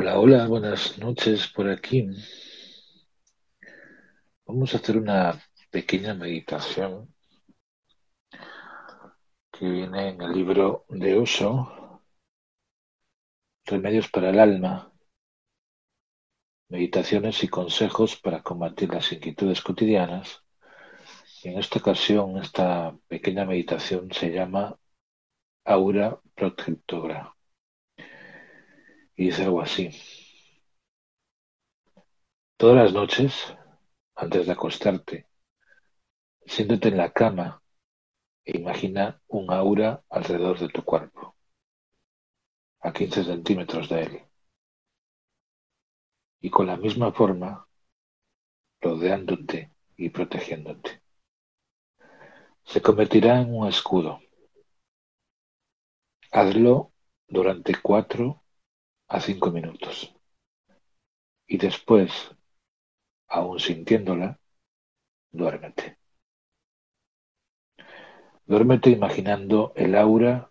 Hola, hola, buenas noches por aquí. Vamos a hacer una pequeña meditación que viene en el libro de Oso, Remedios para el alma, meditaciones y consejos para combatir las inquietudes cotidianas. En esta ocasión, esta pequeña meditación se llama Aura Protectora. Y dice algo así. Todas las noches, antes de acostarte, siéntate en la cama e imagina un aura alrededor de tu cuerpo, a 15 centímetros de él. Y con la misma forma, rodeándote y protegiéndote. Se convertirá en un escudo. Hazlo durante cuatro a cinco minutos. Y después, aún sintiéndola, duérmete. Duérmete imaginando el aura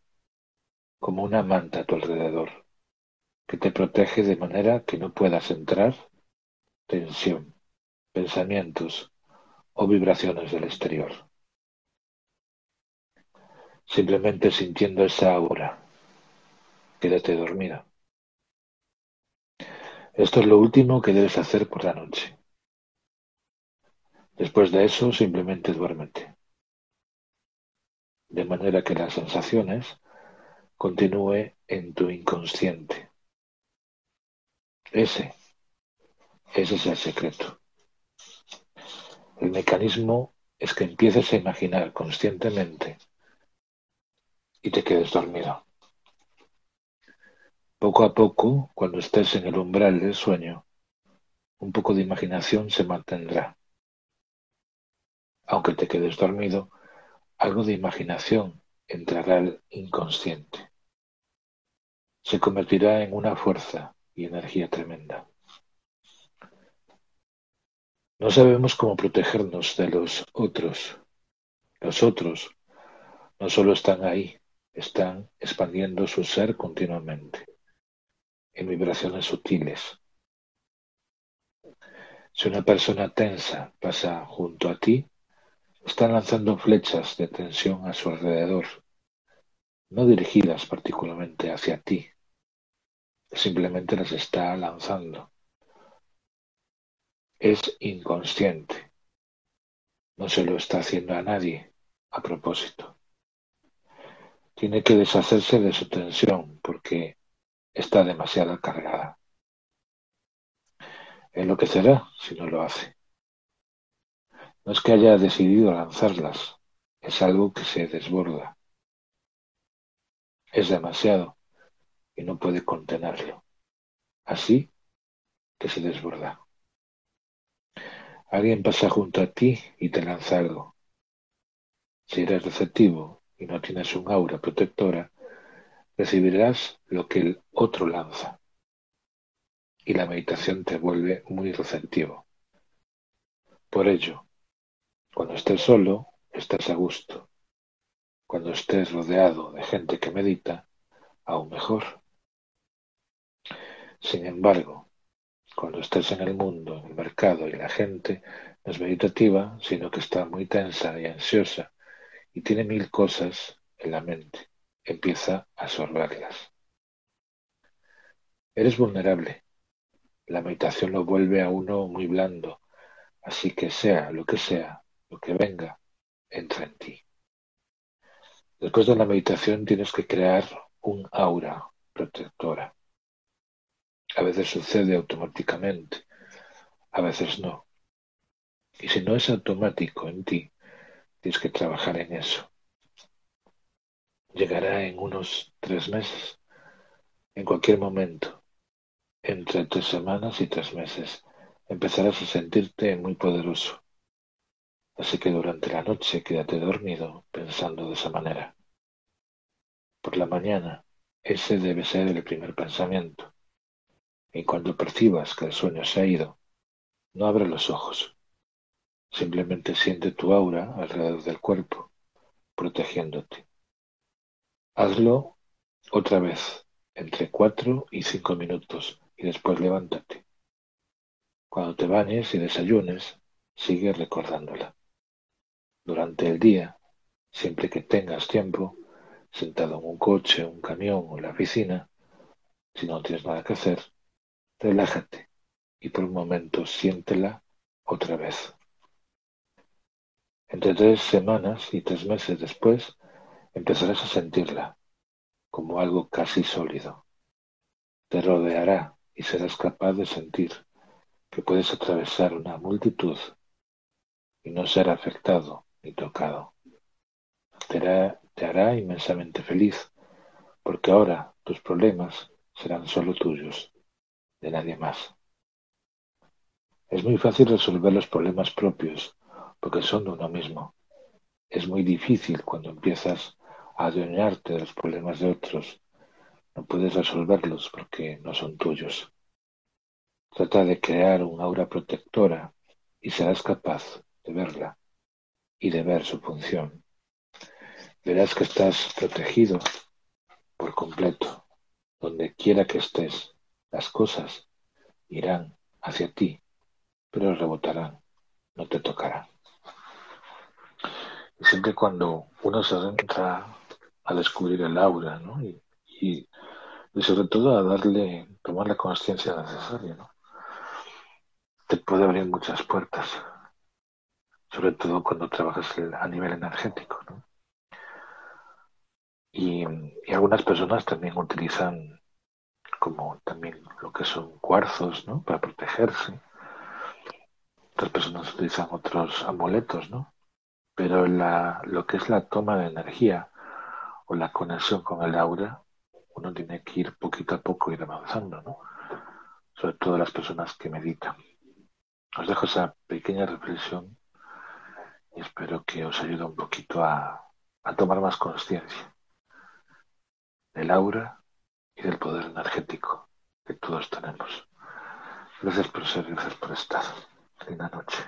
como una manta a tu alrededor, que te protege de manera que no puedas entrar tensión, pensamientos o vibraciones del exterior. Simplemente sintiendo esa aura, quédate dormido. Esto es lo último que debes hacer por la noche. Después de eso, simplemente duérmete. De manera que las sensaciones continúe en tu inconsciente. Ese, ese es el secreto. El mecanismo es que empieces a imaginar conscientemente y te quedes dormido. Poco a poco, cuando estés en el umbral del sueño, un poco de imaginación se mantendrá. Aunque te quedes dormido, algo de imaginación entrará al inconsciente. Se convertirá en una fuerza y energía tremenda. No sabemos cómo protegernos de los otros. Los otros no solo están ahí, están expandiendo su ser continuamente en vibraciones sutiles. Si una persona tensa pasa junto a ti, están lanzando flechas de tensión a su alrededor, no dirigidas particularmente hacia ti, simplemente las está lanzando. Es inconsciente, no se lo está haciendo a nadie a propósito. Tiene que deshacerse de su tensión porque está demasiado cargada. Enloquecerá si no lo hace. No es que haya decidido lanzarlas, es algo que se desborda. Es demasiado y no puede contenerlo. Así que se desborda. Alguien pasa junto a ti y te lanza algo. Si eres receptivo y no tienes un aura protectora, recibirás lo que el otro lanza. Y la meditación te vuelve muy receptivo. Por ello, cuando estés solo, estás a gusto. Cuando estés rodeado de gente que medita, aún mejor. Sin embargo, cuando estés en el mundo, en el mercado y la gente no es meditativa, sino que está muy tensa y ansiosa y tiene mil cosas en la mente empieza a absorberlas. Eres vulnerable. La meditación lo vuelve a uno muy blando, así que sea lo que sea, lo que venga, entra en ti. Después de la meditación tienes que crear un aura protectora. A veces sucede automáticamente, a veces no. Y si no es automático en ti, tienes que trabajar en eso llegará en unos tres meses, en cualquier momento, entre tres semanas y tres meses, empezarás a sentirte muy poderoso. Así que durante la noche quédate dormido pensando de esa manera. Por la mañana, ese debe ser el primer pensamiento. Y cuando percibas que el sueño se ha ido, no abras los ojos. Simplemente siente tu aura alrededor del cuerpo, protegiéndote. Hazlo otra vez, entre cuatro y cinco minutos, y después levántate. Cuando te bañes y desayunes, sigue recordándola. Durante el día, siempre que tengas tiempo, sentado en un coche, un camión o en la oficina, si no tienes nada que hacer, relájate y por un momento siéntela otra vez. Entre tres semanas y tres meses después, empezarás a sentirla como algo casi sólido. Te rodeará y serás capaz de sentir que puedes atravesar una multitud y no ser afectado ni tocado. Te hará, te hará inmensamente feliz, porque ahora tus problemas serán solo tuyos, de nadie más. Es muy fácil resolver los problemas propios, porque son de uno mismo. Es muy difícil cuando empiezas adueñarte de los problemas de otros. No puedes resolverlos porque no son tuyos. Trata de crear un aura protectora y serás capaz de verla y de ver su función. Verás que estás protegido por completo. Donde quiera que estés, las cosas irán hacia ti, pero rebotarán, no te tocarán. Y siempre cuando uno se entra a descubrir el aura, ¿no? Y, y, sobre todo a darle, tomar la conciencia necesaria, ¿no? Te puede abrir muchas puertas sobre todo cuando trabajas a nivel energético. ¿no? Y, algunas personas también utilizan como también lo que son cuarzos ¿no? para protegerse. Otras personas utilizan otros amuletos, ¿no? Pero la, lo que es la toma de energía o la conexión con el aura, uno tiene que ir poquito a poco, ir avanzando, ¿no? Sobre todo las personas que meditan. Os dejo esa pequeña reflexión y espero que os ayude un poquito a, a tomar más conciencia del aura y del poder energético que todos tenemos. Gracias por ser, gracias por estar. Linda noche.